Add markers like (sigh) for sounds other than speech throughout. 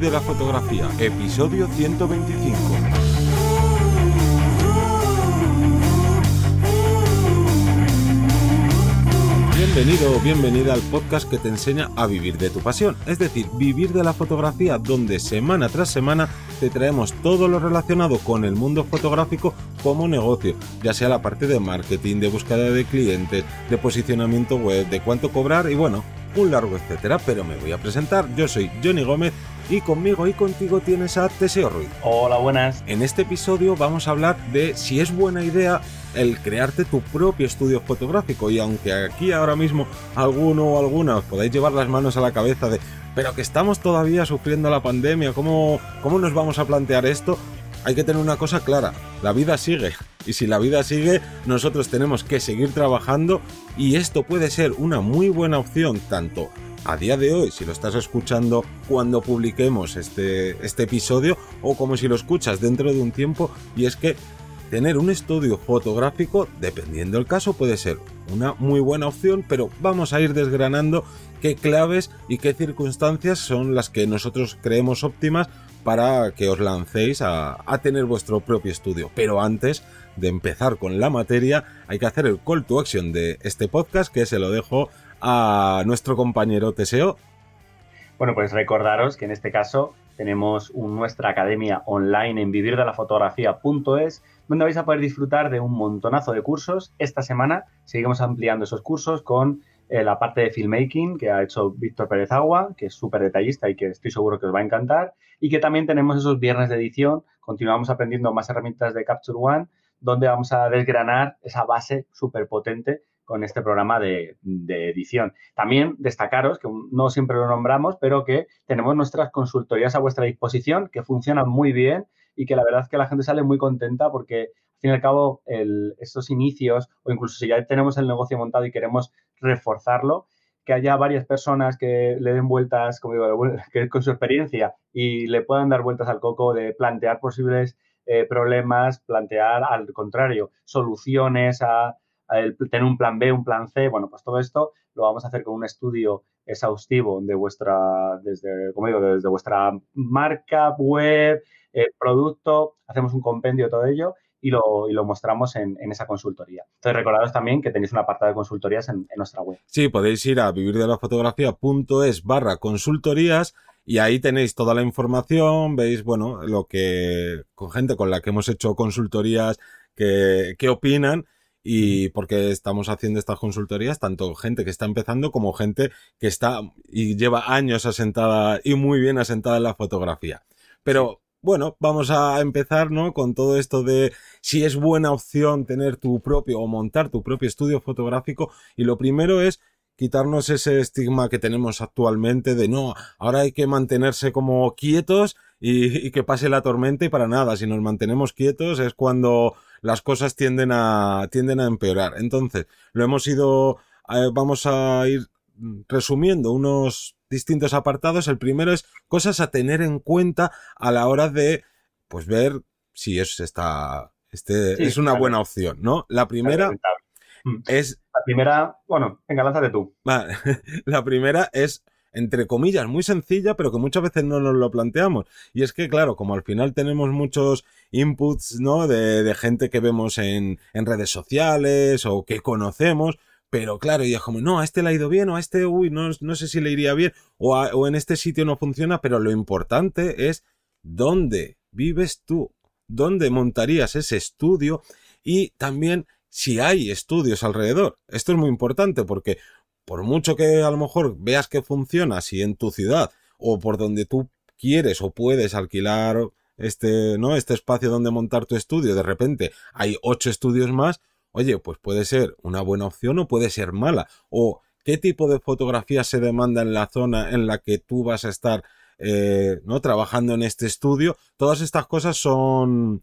De la fotografía, episodio 125. Bienvenido o bienvenida al podcast que te enseña a vivir de tu pasión, es decir, vivir de la fotografía donde semana tras semana te traemos todo lo relacionado con el mundo fotográfico como negocio, ya sea la parte de marketing, de búsqueda de clientes, de posicionamiento web, de cuánto cobrar y bueno, un largo etcétera, pero me voy a presentar. Yo soy Johnny Gómez y conmigo y contigo tienes a Teseo Ruiz. Hola, buenas. En este episodio vamos a hablar de si es buena idea el crearte tu propio estudio fotográfico y aunque aquí ahora mismo alguno o alguna os podáis llevar las manos a la cabeza de pero que estamos todavía sufriendo la pandemia, ¿cómo, cómo nos vamos a plantear esto? Hay que tener una cosa clara, la vida sigue y si la vida sigue, nosotros tenemos que seguir trabajando y esto puede ser una muy buena opción tanto a día de hoy, si lo estás escuchando cuando publiquemos este, este episodio, o como si lo escuchas dentro de un tiempo, y es que tener un estudio fotográfico, dependiendo del caso, puede ser una muy buena opción, pero vamos a ir desgranando qué claves y qué circunstancias son las que nosotros creemos óptimas para que os lancéis a, a tener vuestro propio estudio. Pero antes de empezar con la materia, hay que hacer el call to action de este podcast que se lo dejo a nuestro compañero Teseo. Bueno, pues recordaros que en este caso tenemos nuestra academia online en vivirdelafotografía.es donde vais a poder disfrutar de un montonazo de cursos. Esta semana seguimos ampliando esos cursos con eh, la parte de filmmaking que ha hecho Víctor Pérez Agua, que es súper detallista y que estoy seguro que os va a encantar. Y que también tenemos esos viernes de edición. Continuamos aprendiendo más herramientas de Capture One donde vamos a desgranar esa base súper potente con este programa de, edición. También destacaros, que no siempre lo nombramos, pero que tenemos nuestras consultorías a vuestra disposición, que funcionan muy bien y que la verdad es que la gente sale muy contenta porque, al fin y al cabo, estos inicios, o incluso si ya tenemos el negocio montado y queremos reforzarlo, que haya varias personas que le den vueltas, como digo, (laughs) con su experiencia y le puedan dar vueltas al coco de plantear posibles eh, problemas, plantear al contrario soluciones a, tener un plan B, un plan C. Bueno, pues todo esto lo vamos a hacer con un estudio exhaustivo de vuestra, desde, como digo, desde vuestra marca, web, eh, producto, hacemos un compendio de todo ello y lo, y lo mostramos en, esa consultoría. Entonces, recordaros también que tenéis una apartado de consultorías en, en nuestra web. Sí, podéis ir a vivirdelafotografía.es barra consultorías y ahí tenéis toda la información, veis, bueno, lo que, con gente con la que hemos hecho consultorías, que, qué opinan y porque estamos haciendo estas consultorías, tanto gente que está empezando como gente que está y lleva años asentada y muy bien asentada en la fotografía. Pero bueno, vamos a empezar, ¿no? Con todo esto de si es buena opción tener tu propio o montar tu propio estudio fotográfico. Y lo primero es quitarnos ese estigma que tenemos actualmente de no, ahora hay que mantenerse como quietos y, que pase la tormenta y para nada, si nos mantenemos quietos es cuando las cosas tienden a, tienden a empeorar. Entonces, lo hemos ido, eh, vamos a ir resumiendo unos distintos apartados. El primero es cosas a tener en cuenta a la hora de, pues, ver si es esta, este, es una buena opción, ¿no? La primera Mm. Es. La primera, bueno, venga, lánzate tú. (laughs) la primera es entre comillas, muy sencilla, pero que muchas veces no nos lo planteamos. Y es que, claro, como al final tenemos muchos inputs, ¿no? De, gente que vemos en, redes sociales o que conocemos, pero claro, y es como, no, a este le ha ido bien, o a este, uy, no, no sé si le iría bien, o, o en este sitio no funciona, pero lo importante es dónde vives tú, dónde montarías ese estudio y también si hay estudios alrededor. Esto es muy importante porque por mucho que a lo mejor veas que funciona, si en tu ciudad o por donde tú quieres o puedes alquilar este, ¿no? Este espacio donde montar tu estudio, de repente hay ocho estudios más, oye, pues puede ser una buena opción o puede ser mala. O qué tipo de fotografía se demanda en la zona en la que tú vas a estar, eh, ¿no? Trabajando en este estudio. Todas estas cosas son,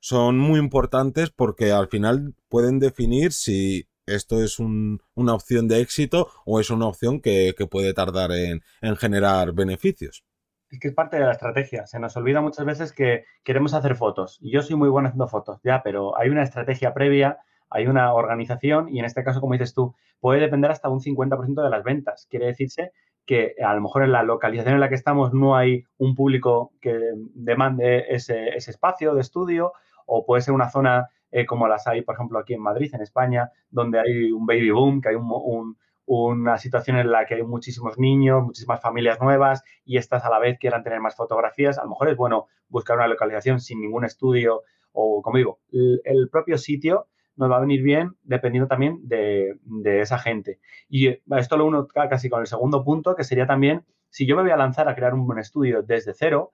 son muy importantes porque al final pueden definir si esto es una opción de éxito o es una opción que, puede tardar en, generar beneficios. Es que es parte de la estrategia. Se nos olvida muchas veces que queremos hacer fotos. Y yo soy muy bueno haciendo fotos, ya, pero hay una estrategia previa, hay una organización y en este caso, como dices tú, puede depender hasta un 50% de las ventas. Quiere decirse que a lo mejor en la localización en la que estamos no hay un público que demande ese, espacio de estudio o puede ser una zona eh, como las hay, por ejemplo, aquí en Madrid, en España, donde hay un baby boom, que hay una situación en la que hay muchísimos niños, muchísimas familias nuevas y estas a la vez quieran tener más fotografías. A lo mejor es bueno buscar una localización sin ningún estudio o, como digo, el propio sitio nos va a venir bien dependiendo también de, esa gente. Y esto lo uno casi con el segundo punto, que sería también, si yo me voy a lanzar a crear un buen estudio desde cero,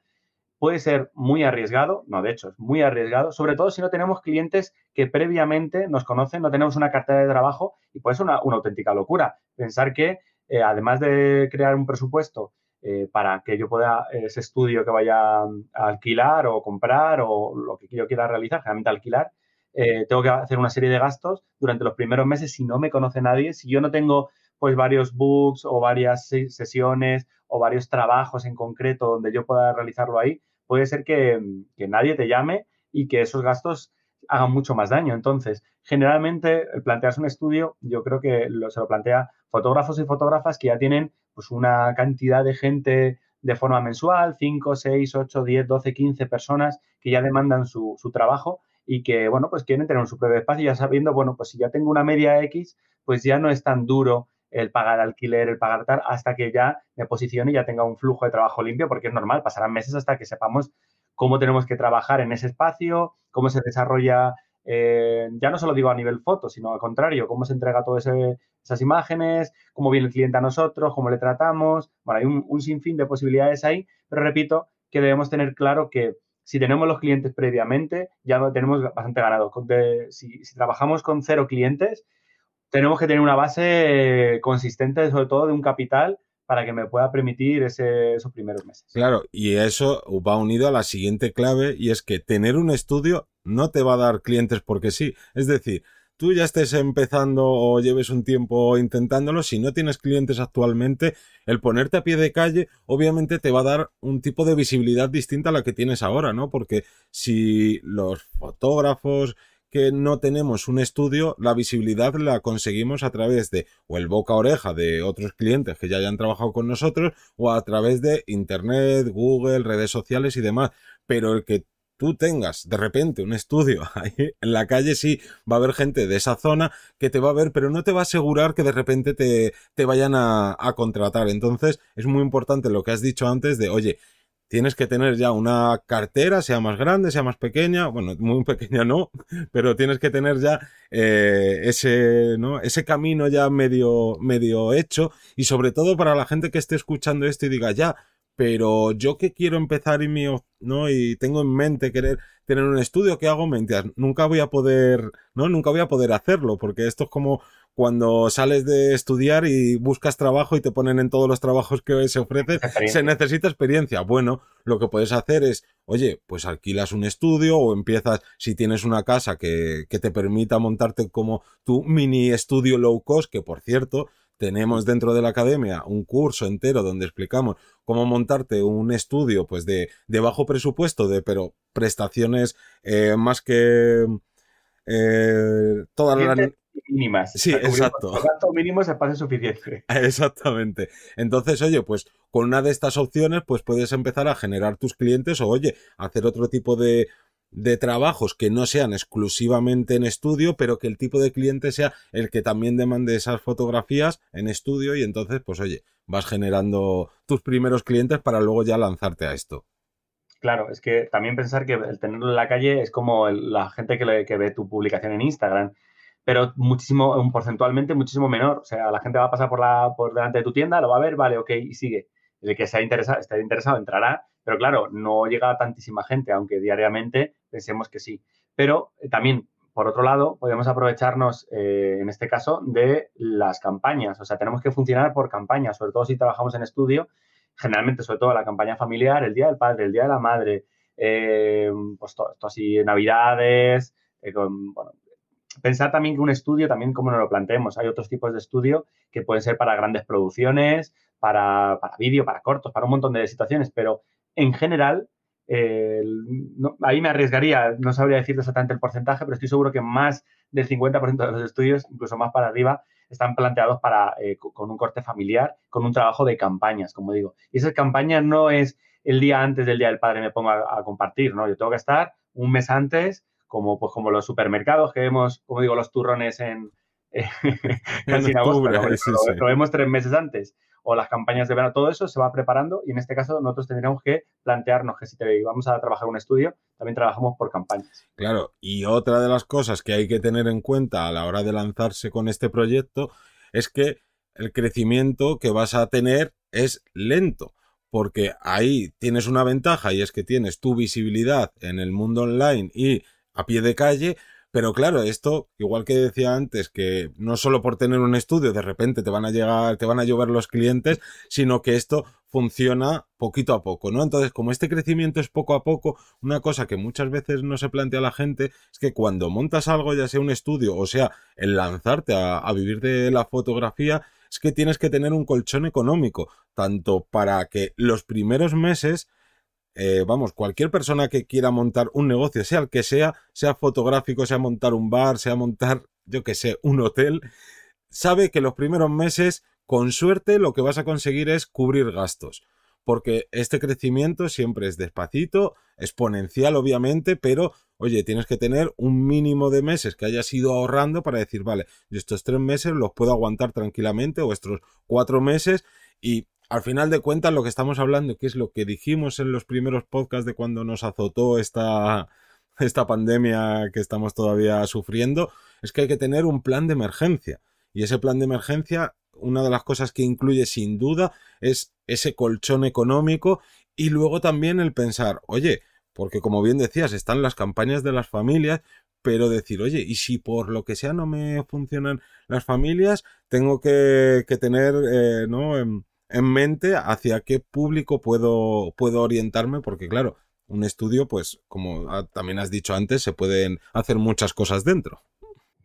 puede ser muy arriesgado, no, de hecho, es muy arriesgado, sobre todo si no tenemos clientes que previamente nos conocen, no tenemos una cartera de trabajo y puede ser una, auténtica locura. Pensar que, eh, además de crear un presupuesto eh, para que yo pueda ese estudio que vaya a alquilar o comprar o lo que yo quiera realizar, generalmente alquilar, eh, tengo que hacer una serie de gastos durante los primeros meses si no me conoce nadie, si yo no tengo pues varios books o varias sesiones o varios trabajos en concreto donde yo pueda realizarlo ahí, puede ser que, nadie te llame y que esos gastos hagan mucho más daño. Entonces, generalmente, plantearse un estudio, yo creo que se lo plantea fotógrafos y fotógrafas que ya tienen pues una cantidad de gente de forma mensual, 5, 6, 8, 10, 12, 15 personas que ya demandan su, su trabajo y que, bueno, pues quieren tener un propio espacio ya sabiendo, bueno, pues si ya tengo una media X, pues ya no es tan duro el pagar alquiler, el pagar tal, hasta que ya me posicione y ya tenga un flujo de trabajo limpio, porque es normal, pasarán meses hasta que sepamos cómo tenemos que trabajar en ese espacio, cómo se desarrolla, eh, ya no solo digo a nivel foto, sino al contrario, cómo se entrega todas esas imágenes, cómo viene el cliente a nosotros, cómo le tratamos. Bueno, hay un, un sinfín de posibilidades ahí, pero repito que debemos tener claro que si tenemos los clientes previamente, ya tenemos bastante ganado. si, trabajamos con cero clientes, tenemos que tener una base consistente, sobre todo de un capital, para que me pueda permitir esos primeros meses. Claro, y eso va unido a la siguiente clave, y es que tener un estudio no te va a dar clientes porque sí. Es decir, tú ya estés empezando o lleves un tiempo intentándolo, si no tienes clientes actualmente, el ponerte a pie de calle obviamente te va a dar un tipo de visibilidad distinta a la que tienes ahora, ¿no? Porque si los fotógrafos que no tenemos un estudio, la visibilidad la conseguimos a través de o el boca a oreja de otros clientes que ya hayan trabajado con nosotros o a través de internet, Google, redes sociales y demás. Pero el que tú tengas de repente un estudio (laughs) ahí en la calle, sí, va a haber gente de esa zona que te va a ver, pero no te va a asegurar que de repente te, te vayan a, a contratar. Entonces, es muy importante lo que has dicho antes de, oye, tienes que tener ya una cartera, sea más grande, sea más pequeña, bueno, muy (laughs) pequeña no, pero tienes que tener ya eh, ese, ¿no? ese camino ya medio, medio hecho y sobre todo para la gente que esté escuchando esto y diga, ya, pero yo que quiero empezar y mío, ¿no? Y tengo en mente querer tener un estudio que hago mentiras, nunca voy a poder, ¿no? Nunca voy a poder hacerlo, porque esto es como cuando sales de estudiar y buscas trabajo y te ponen en todos los trabajos que se ofrecen, se necesita experiencia. Bueno, lo que puedes hacer es, oye, pues alquilas un estudio o empiezas, si tienes una casa que, que te permita montarte como tu mini estudio low cost, que por cierto, tenemos dentro de la academia un curso entero donde explicamos cómo montarte un estudio pues de, de bajo presupuesto, de pero prestaciones eh, más que eh, todas las mínimas. Sí, exacto. Los mínimos se pase suficiente. (laughs) Exactamente. Entonces, oye, pues con una de estas opciones, pues puedes empezar a generar tus clientes o, oye, hacer otro tipo de, de trabajos que no sean exclusivamente en estudio, pero que el tipo de cliente sea el que también demande esas fotografías en estudio y entonces, pues oye, vas generando tus primeros clientes para luego ya lanzarte a esto. Claro, es que también pensar que el tenerlo en la calle es como la gente que, que ve tu publicación en Instagram, pero muchísimo, porcentualmente muchísimo menor. O sea, la gente va a pasar por, la, por delante de tu tienda, lo va a ver, vale, ok, y sigue. El que sea interesado, esté interesado entrará, pero claro, no llega tantísima gente, aunque diariamente pensemos que sí. Pero eh, también, por otro lado, podemos aprovecharnos, eh, en este caso, de las campañas. O sea, tenemos que funcionar por campañas, sobre todo si trabajamos en estudio, generalmente, sobre todo la campaña familiar, el Día del Padre, el Día de la Madre, eh, pues todo esto así, Navidades, bueno, pensar también que un estudio, también como nos lo planteemos, hay otros tipos de estudio que pueden ser para grandes producciones, para, para vídeo, para cortos, para un montón de situaciones, pero en general ahí me arriesgaría, no sabría decir exactamente el porcentaje, pero estoy seguro que más del 50% de los estudios, incluso más para arriba, están planteados para, eh, con un corte familiar, con un trabajo de campañas, como digo. Y esas campañas no es el día antes del Día del Padre me pongo a, compartir, ¿no? Yo tengo que estar un mes antes, como, pues, como los supermercados que vemos, como digo, los turrones en, (laughs) en agosto, lo, vemos tres meses antes. O las campañas de verano, todo eso se va preparando y en este caso nosotros tendríamos que plantearnos que si te, vamos a trabajar un estudio, también trabajamos por campañas. Claro, y otra de las cosas que hay que tener en cuenta a la hora de lanzarse con este proyecto es que el crecimiento que vas a tener es lento, porque ahí tienes una ventaja y es que tienes tu visibilidad en el mundo online y a pie de calle, pero claro, esto, igual que decía antes, que no solo por tener un estudio de repente te van a llegar, te van a llover los clientes, sino que esto funciona poquito a poco, ¿no? Entonces, como este crecimiento es poco a poco, una cosa que muchas veces no se plantea la gente es que cuando montas algo, ya sea un estudio o sea el lanzarte a, a vivir de la fotografía, es que tienes que tener un colchón económico, tanto para que los primeros meses eh, vamos, cualquier persona que quiera montar un negocio, sea el que sea, sea fotográfico, sea montar un bar, sea montar, yo que sé, un hotel, sabe que los primeros meses, con suerte, lo que vas a conseguir es cubrir gastos. Porque este crecimiento siempre es despacito, exponencial obviamente, pero oye, tienes que tener un mínimo de meses que hayas ido ahorrando para decir, vale, yo estos tres meses los puedo aguantar tranquilamente o estos cuatro meses y al final de cuentas lo que estamos hablando, que es lo que dijimos en los primeros podcasts de cuando nos azotó esta, (laughs) esta pandemia que estamos todavía sufriendo, es que hay que tener un plan de emergencia. Y ese plan de emergencia, una de las cosas que incluye sin duda es ese colchón económico y luego también el pensar, oye, porque como bien decías, están las campañas de las familias, pero decir, oye, y si por lo que sea no me funcionan las familias, tengo que, que tener, eh, ¿no? En mente hacia qué público puedo, puedo orientarme, porque claro, un estudio, pues como también has dicho antes, se pueden hacer muchas cosas dentro.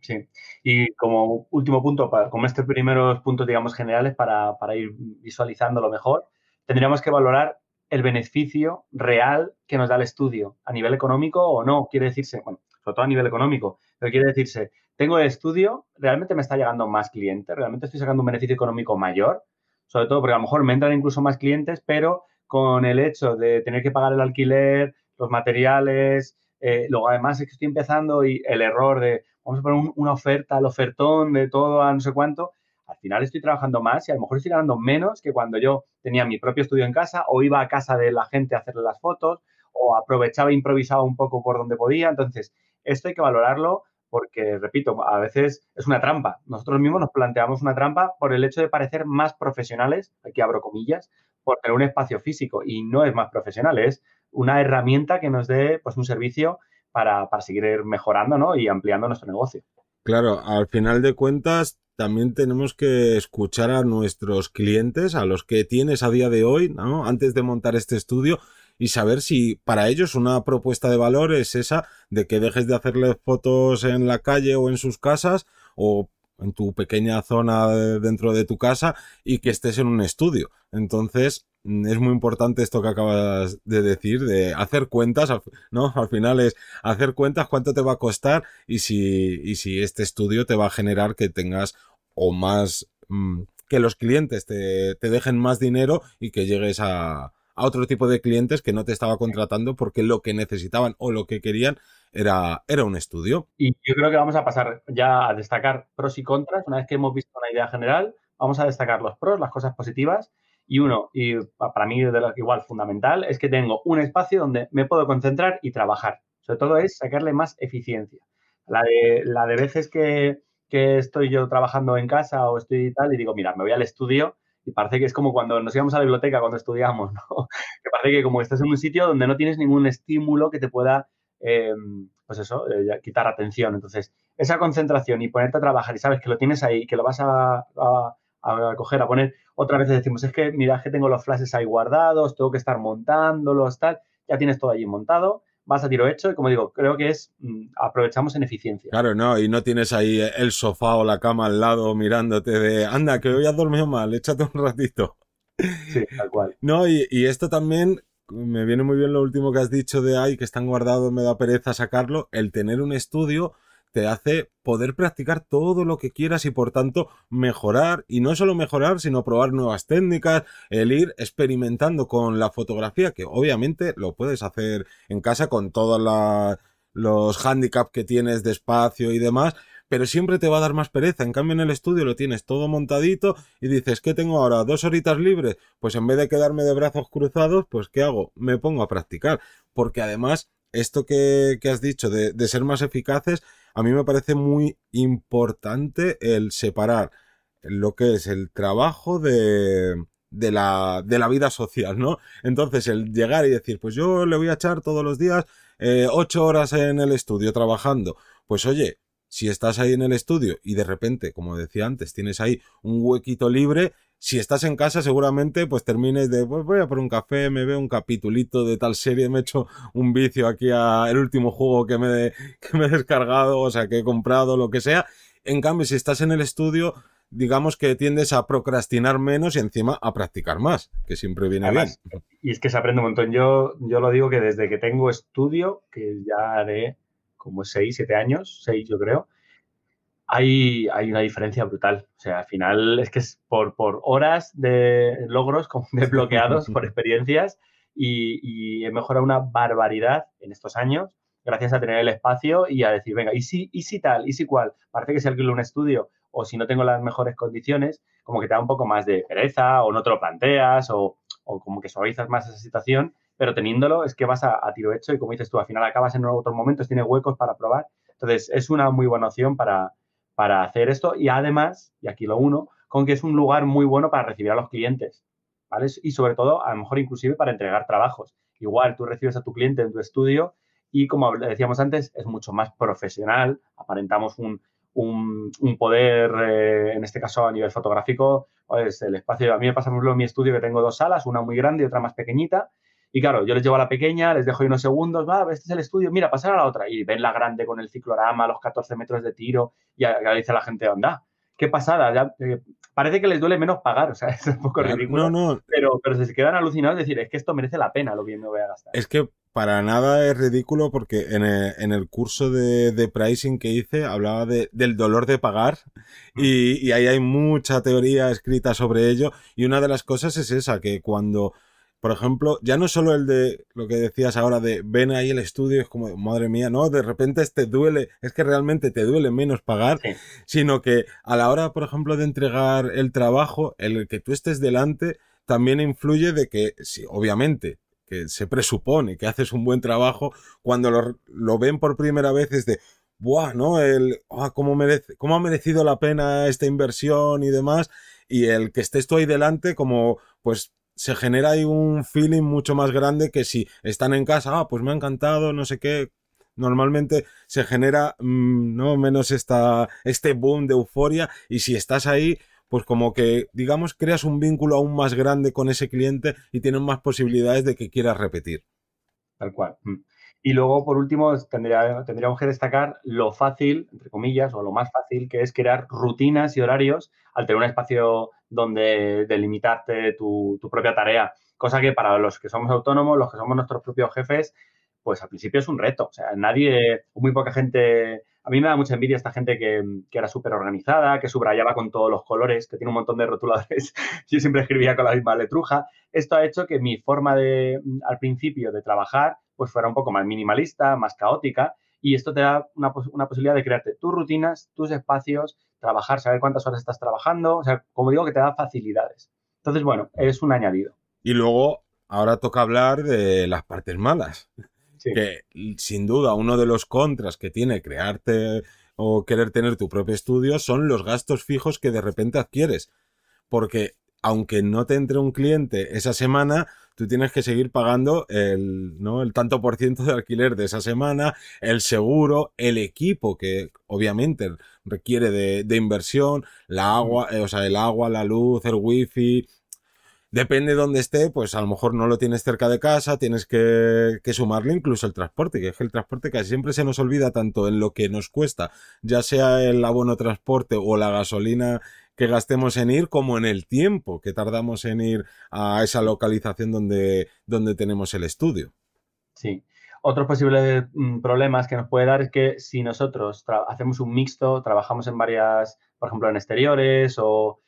Sí, y como último punto, como estos primeros puntos, digamos, generales para, para ir visualizando lo mejor, tendríamos que valorar el beneficio real que nos da el estudio a nivel económico o no. Quiere decirse, bueno, sobre todo a nivel económico, pero quiere decirse, tengo el estudio, realmente me está llegando más clientes, realmente estoy sacando un beneficio económico mayor, sobre todo porque a lo mejor me entran incluso más clientes, pero con el hecho de tener que pagar el alquiler, los materiales, eh, luego además es que estoy empezando y el error de, vamos a poner una oferta, el ofertón de todo a no sé cuánto, al final estoy trabajando más y a lo mejor estoy ganando menos que cuando yo tenía mi propio estudio en casa o iba a casa de la gente a hacerle las fotos o aprovechaba e improvisaba un poco por donde podía. Entonces, esto hay que valorarlo porque, repito, a veces es una trampa. Nosotros mismos nos planteamos una trampa por el hecho de parecer más profesionales, aquí abro comillas, por tener un espacio físico y no es más profesional, es una herramienta que nos dé pues, un servicio para, seguir mejorando y ampliando nuestro negocio. Claro, al final de cuentas también tenemos que escuchar a nuestros clientes, a los que tienes a día de hoy, ¿no? antes de montar este estudio, y saber si para ellos una propuesta de valor es esa de que dejes de hacerles fotos en la calle o en sus casas o en tu pequeña zona dentro de tu casa y que estés en un estudio. Entonces, mm, es muy importante esto que acabas de decir, de hacer cuentas, ¿no? Al final es hacer cuentas cuánto te va a costar y si, y si este estudio te va a generar que tengas o más, mm, que los clientes te, te dejen más dinero y que llegues a, a otro tipo de clientes que no te estaba contratando porque lo que necesitaban o lo que querían era, era un estudio. Y yo creo que vamos a pasar ya a destacar pros y contras. Una vez que hemos visto una idea general, vamos a destacar los pros, las cosas positivas. Y uno, y para mí de igual fundamental, es que tengo un espacio donde me puedo concentrar y trabajar. Sobre todo es sacarle más eficiencia. La de, la de veces que, que estoy yo trabajando en casa o estoy tal y digo, mira, me voy al estudio y parece que es como cuando nos íbamos a la biblioteca cuando estudiamos, ¿no? (laughs) Que parece que como estás en un sitio donde no tienes ningún estímulo que te pueda, em, pues eso, eh, quitar atención. Entonces, esa concentración y ponerte a trabajar y sabes que lo tienes ahí, que lo vas a, a, coger, a poner, otra vez decimos, es que mira que tengo los flashes ahí guardados, tengo que estar montándolos, tal, ya tienes todo allí montado vas a tiro hecho y como digo, creo que es mm, aprovechamos en eficiencia. Claro, no, y no tienes ahí el sofá o la cama al lado mirándote de, anda, que hoy has dormido mal, échate un ratito. Sí, tal cual. (laughs) No, y, y esto también me viene muy bien lo último que has dicho de, ay, que están guardados, me da pereza sacarlo, el tener un estudio te hace poder practicar todo lo que quieras y por tanto mejorar y no solo mejorar sino probar nuevas técnicas, el ir experimentando con la fotografía que obviamente lo puedes hacer en casa con todos los handicaps que tienes de espacio y demás, pero siempre te va a dar más pereza. En cambio, en el estudio lo tienes todo montadito y dices, ¿qué tengo ahora? ¿Dos horitas libres? Pues en vez de quedarme de brazos cruzados, pues ¿qué hago? Me pongo a practicar. Porque además, esto que, has dicho de, de ser más eficaces, a mí me parece muy importante el separar lo que es el trabajo de, de la, de la vida social, ¿no? Entonces, el llegar y decir, pues yo le voy a echar todos los días eh, ocho horas en el estudio trabajando. Pues oye, si estás ahí en el estudio y de repente, como decía antes, tienes ahí un huequito libre, si estás en casa seguramente pues termines de pues voy a por un café, me veo un capitulito de tal serie, me he hecho un vicio aquí a el último juego que me, que me he descargado, o sea, que he comprado, lo que sea. En cambio, si estás en el estudio, digamos que tiendes a procrastinar menos y encima a practicar más, que siempre viene bien. Y es que se aprende un montón. Yo, yo lo digo que desde que tengo estudio, que ya de como 6, 7 años, 6 yo creo, hay, hay una diferencia brutal. O sea, al final es que es por, por horas de logros desbloqueados, por (laughs) experiencias, y, he mejorado una barbaridad en estos años gracias a tener el espacio y a decir, venga, ¿y si, y si tal? ¿Y si cual? Parece que si alquilo un estudio o si no tengo las mejores condiciones, como que te da un poco más de pereza o no te lo planteas o, o como que suavizas más esa situación, pero teniéndolo es que vas a, a, tiro hecho y como dices tú, al final acabas en otros momentos, tienes huecos para probar. Entonces, es una muy buena opción para, para hacer esto y además, y aquí lo uno, con que es un lugar muy bueno para recibir a los clientes, ¿vale? Y sobre todo, a lo mejor inclusive para entregar trabajos. Igual tú recibes a tu cliente en tu estudio y como decíamos antes, es mucho más profesional, aparentamos un, un, poder, eh, en este caso a nivel fotográfico, pues el espacio, a mí me pasa, por ejemplo, en mi estudio que tengo dos salas, una muy grande y otra más pequeñita, y claro, yo les llevo a la pequeña, les dejo ahí unos segundos, va, este es el estudio, mira, pasar a la otra. Y ven la grande con el ciclorama, los 14 metros de tiro, y ya dice la gente, anda, qué pasada, ya, eh, parece que les duele menos pagar, o sea, (laughs) es un poco ridículo. No, no. Pero, pero se quedan alucinados, es decir, es que esto merece la pena lo bien me voy a gastar. Es que para nada es ridículo porque en el, curso de, pricing que hice hablaba del dolor de pagar y, y ahí hay mucha teoría escrita sobre ello y una de las cosas es esa, que cuando por ejemplo, ya no solo el de lo que decías ahora de ven ahí el estudio, es como, madre mía, no, de repente te duele, es que realmente te duele menos pagar, sino que a la hora, por ejemplo, de entregar el trabajo, el que tú estés delante, también influye de que, sí, obviamente, que se presupone que haces un buen trabajo, cuando lo, lo ven por primera vez es de, buah, ¿no? El, ah, ¿cómo, merece, ¿cómo ha merecido la pena esta inversión y demás? Y el que estés tú ahí delante, como, pues, se genera ahí un feeling mucho más grande que si están en casa, ah, pues me ha encantado, no sé qué. Normalmente se genera mm, no menos esta, este boom de euforia y si estás ahí, pues como que, digamos, creas un vínculo aún más grande con ese cliente y tienes más posibilidades de que quieras repetir. Tal cual. Mm. Y luego, por último, tendría, tendríamos que destacar lo fácil, entre comillas, o lo más fácil que es crear rutinas y horarios al tener un espacio donde delimitarte tu, propia tarea. Cosa que para los que somos autónomos, los que somos nuestros propios jefes, pues al principio es un reto. O sea, nadie, muy poca gente. A mí me da mucha envidia esta gente que, que era súper organizada, que subrayaba con todos los colores, que tiene un montón de rotuladores. (laughs) Yo siempre escribía con la misma letruja. Esto ha hecho que mi forma de, al principio, de trabajar, pues fuera un poco más minimalista, más caótica. Y esto te da una, una posibilidad de crearte tus rutinas, tus espacios, trabajar, saber cuántas horas estás trabajando. O sea, como digo, que te da facilidades. Entonces, bueno, es un añadido. Y luego, ahora toca hablar de las partes malas. Que sin duda uno de los contras que tiene crearte o querer tener tu propio estudio son los gastos fijos que de repente adquieres. Porque aunque no te entre un cliente esa semana, tú tienes que seguir pagando el, ¿no? el tanto por ciento de alquiler de esa semana, el seguro, el equipo que obviamente requiere de, de inversión, la agua, eh, o sea, el agua, la luz, el wifi, depende de dónde esté, pues a lo mejor no lo tienes cerca de casa, tienes que, que, sumarle incluso el transporte, que es que el transporte casi siempre se nos olvida tanto en lo que nos cuesta, ya sea el abono transporte o la gasolina que gastemos en ir como en el tiempo que tardamos en ir a esa localización donde, donde tenemos el estudio. Sí. otros posibles mm, problemas que nos puede dar es que si nosotros hacemos un mixto, trabajamos en varias, por ejemplo, en exteriores o,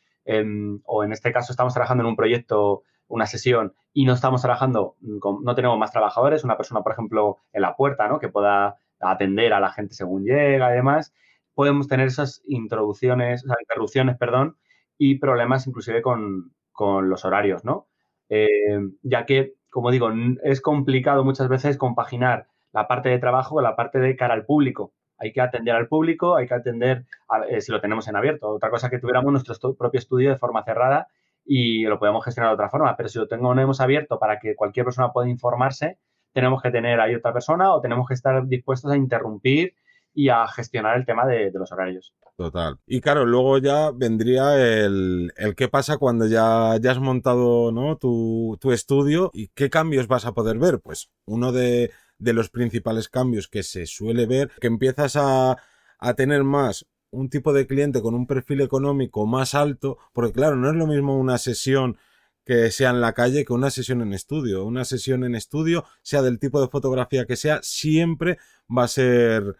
o en este caso estamos trabajando en un proyecto, una sesión y no estamos trabajando, con, no tenemos más trabajadores, una persona, por ejemplo, en la puerta, ¿no? Que pueda atender a la gente según llega y demás, podemos tener esas introducciones, o sea, interrupciones, perdón, y problemas inclusive con, con los horarios, ¿no? Eh, ya que, como digo, es complicado muchas veces compaginar la parte de trabajo con la parte de cara al público. Hay que atender al público, hay que atender eh, si lo tenemos en abierto. Otra cosa que tuviéramos nuestro propio estudio de forma cerrada y lo podemos gestionar de otra forma, pero si lo tenemos abierto para que cualquier persona pueda informarse, tenemos que tener ahí otra persona o tenemos que estar dispuestos a interrumpir y a gestionar el tema de, los horarios. Total. Y claro, luego ya vendría el, el qué pasa cuando ya, ya has montado ¿no? tu, tu, estudio y qué cambios vas a poder ver. Pues uno de, de los principales cambios que se suele ver, que empiezas a, a tener más un tipo de cliente con un perfil económico más alto, porque claro, no es lo mismo una sesión que sea en la calle que una sesión en estudio. Una sesión en estudio, sea del tipo de fotografía que sea, siempre va a ser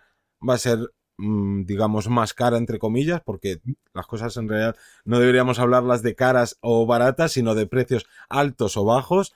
va a ser, mm, digamos, más cara, entre comillas, porque las cosas en realidad no deberíamos hablarlas de caras o baratas, sino de precios altos o bajos.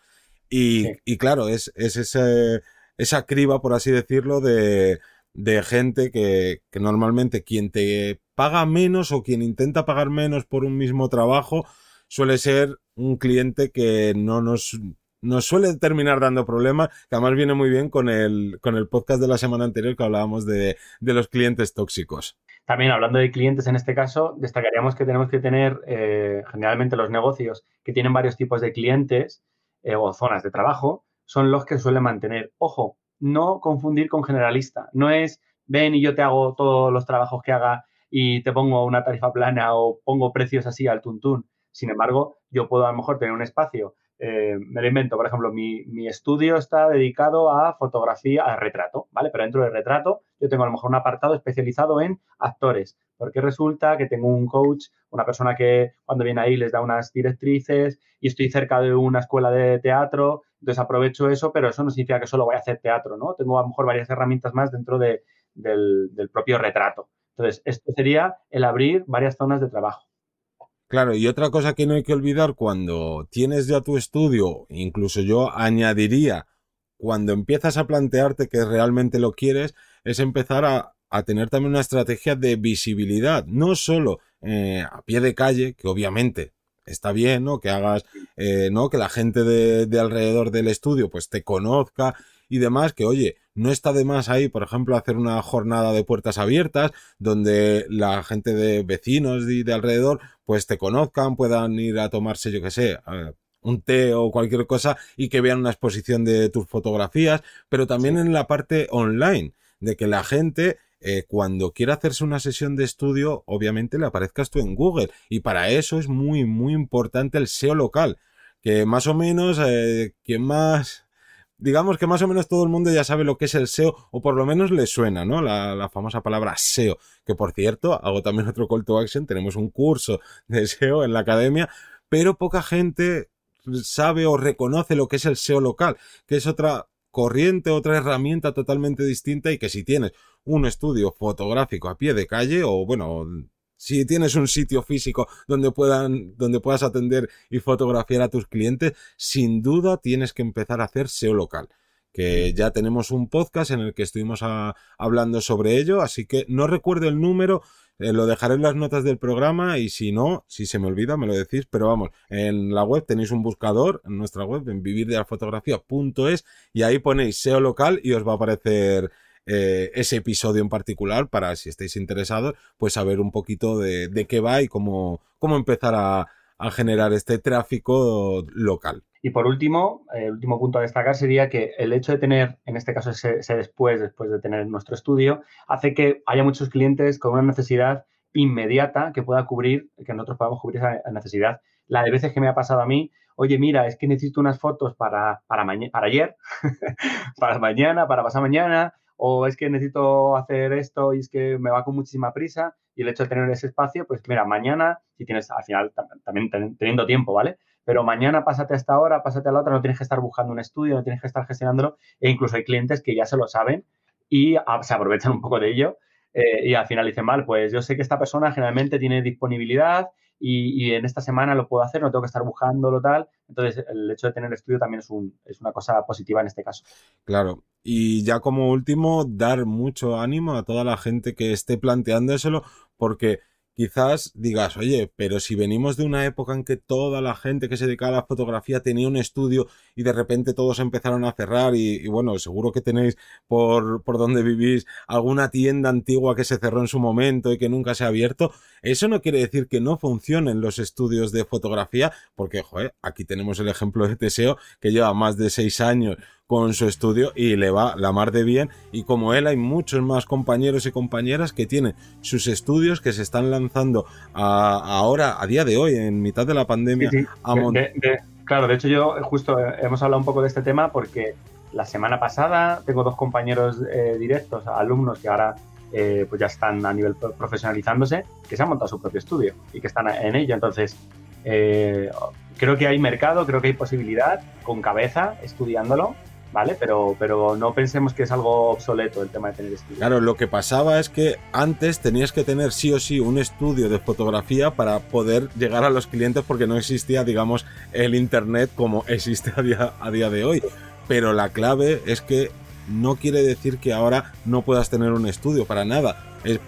Y, y claro, es, es ese, esa criba, por así decirlo, de, de gente que, que normalmente quien te paga menos o quien intenta pagar menos por un mismo trabajo suele ser un cliente que no nos nos suele terminar dando problemas, que además viene muy bien con el, con el podcast de la semana anterior que hablábamos de, los clientes tóxicos. También hablando de clientes en este caso, destacaríamos que tenemos que tener eh, generalmente los negocios que tienen varios tipos de clientes eh, o zonas de trabajo, son los que suelen mantener. Ojo, no confundir con generalista. No es ven y yo te hago todos los trabajos que haga y te pongo una tarifa plana o pongo precios así al tuntún. Sin embargo, yo puedo a lo mejor tener un espacio eh, me lo invento, por ejemplo, mi, estudio está dedicado a fotografía, a retrato, ¿vale? Pero dentro del retrato yo tengo a lo mejor un apartado especializado en actores, porque resulta que tengo un coach, una persona que cuando viene ahí les da unas directrices y estoy cerca de una escuela de teatro, entonces aprovecho eso, pero eso no significa que solo voy a hacer teatro, ¿no? Tengo a lo mejor varias herramientas más dentro del propio retrato. Entonces, esto sería el abrir varias zonas de trabajo. Claro, y otra cosa que no hay que olvidar cuando tienes ya tu estudio, incluso yo añadiría, cuando empiezas a plantearte que realmente lo quieres, es empezar a, tener también una estrategia de visibilidad, no solo eh, a pie de calle, que obviamente está bien, ¿no? Que hagas, eh, ¿no? Que la gente de, de, alrededor del estudio pues te conozca y demás, que oye, no está de más ahí, por ejemplo, hacer una jornada de puertas abiertas, donde la gente de vecinos y de alrededor, pues te conozcan, puedan ir a tomarse, yo que sé, un té o cualquier cosa y que vean una exposición de tus fotografías, pero también en la parte online, de que la gente eh, cuando quiera hacerse una sesión de estudio, obviamente le aparezcas tú en Google. Y para eso es muy, muy importante el SEO local. Que más o menos, eh, quien más digamos que más o menos todo el mundo ya sabe lo que es el SEO, o por lo menos le suena, ¿no? La, famosa palabra SEO, que por cierto, hago también otro call to action, tenemos un curso de SEO en la academia, pero poca gente sabe o reconoce lo que es el SEO local, que es otra corriente, otra herramienta totalmente distinta y que si tienes un estudio fotográfico a pie de calle o bueno, si tienes un sitio físico donde puedan, donde puedas atender y fotografiar a tus clientes, sin duda tienes que empezar a hacer SEO local. Que ya tenemos un podcast en el que estuvimos hablando sobre ello, así que no recuerdo el número, eh, lo dejaré en las notas del programa y si no, si se me olvida, me lo decís, pero vamos, en la web tenéis un buscador, en nuestra web, en vivirdelafotografía.es y ahí ponéis SEO local y os va a aparecer eh, ese episodio en particular para si estáis interesados, pues saber un poquito de, qué va y cómo, cómo empezar a, generar este tráfico local. Y por último, el último punto a destacar sería que el hecho de tener, en este caso, ese, después, después de tener nuestro estudio, hace que haya muchos clientes con una necesidad inmediata que pueda cubrir, que nosotros podamos cubrir esa necesidad. La de veces que me ha pasado a mí, oye, mira, es que necesito unas fotos para, para, para ayer, (laughs) para mañana, para pasar mañana, o es que necesito hacer esto y es que me va con muchísima prisa y el hecho de tener ese espacio, pues mira, mañana, si tienes al final también teniendo tiempo, ¿vale? pero mañana pásate a esta hora, pásate a la otra, no tienes que estar buscando un estudio, no tienes que estar gestionándolo, e incluso hay clientes que ya se lo saben y se aprovechan un poco de ello eh, y al final dicen, mal, pues yo sé que esta persona generalmente tiene disponibilidad y, en esta semana lo puedo hacer, no tengo que estar buscándolo tal. Entonces, el hecho de tener estudio también es, un, es una cosa positiva en este caso. Claro. Y ya como último, dar mucho ánimo a toda la gente que esté planteándoselo, porque quizás digas, oye, pero si venimos de una época en que toda la gente que se dedicaba a la fotografía tenía un estudio y de repente todos empezaron a cerrar y, bueno, seguro que tenéis por, por donde vivís alguna tienda antigua que se cerró en su momento y que nunca se ha abierto, eso no quiere decir que no funcionen los estudios de fotografía, porque, joder, aquí tenemos el ejemplo de Teseo que lleva más de seis años con su estudio y le va la mar de bien. Y como él hay muchos más compañeros y compañeras que tienen sus estudios que se están lanzando ahora, a día de hoy, en mitad de la pandemia. A claro, de hecho yo justo eh, hemos hablado un poco de este tema porque la semana pasada tengo dos compañeros eh, directos, alumnos que ahora eh, pues ya están a nivel profesionalizándose, que se han montado su propio estudio y que están en ello. Entonces, creo que hay mercado, creo que hay posibilidad con cabeza estudiándolo ¿vale? Pero, pero no pensemos que es algo obsoleto el tema de tener estudio. Claro, lo que pasaba es que antes tenías que tener sí o sí un estudio de fotografía para poder llegar a los clientes porque no existía, digamos, el Internet como (laughs) existe a día, a día de hoy. Pero la clave es que no quiere decir que ahora no puedas tener un estudio, para nada.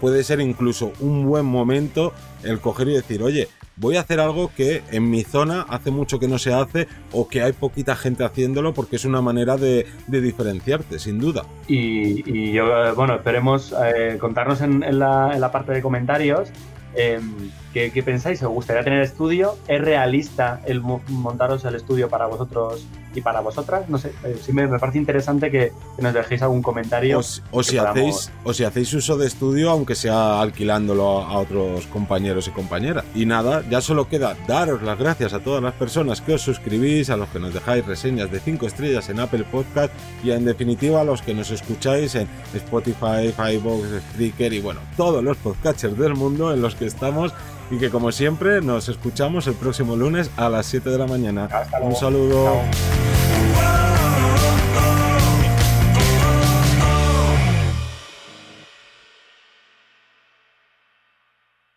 Puede ser incluso un buen momento el coger y decir, oye, voy a hacer algo que en mi zona hace mucho que no se hace o que hay poquita gente haciéndolo porque es una manera de, diferenciarte, sin duda. Y, yo, eh, bueno, esperemos eh, contarnos en, la, parte de comentarios em, ¿qué, ¿qué, pensáis? ¿Os gustaría tener estudio? ¿Es realista el montaros el estudio para vosotros y para vosotras, no sé, eh, sí me, parece interesante que, nos dejéis algún comentario. O, si hacéis, o si hacéis uso de estudio, aunque sea alquilándolo a, otros compañeros y compañeras. Y nada, ya solo queda daros las gracias a todas las personas que os suscribís, a los que nos dejáis reseñas de 5 estrellas en Apple Podcast y en definitiva a los que nos escucháis en Spotify, Firebox, Spreaker y bueno, todos los podcasters del mundo en los que estamos y que como siempre nos escuchamos el próximo lunes a las 7 de la mañana. Un saludo.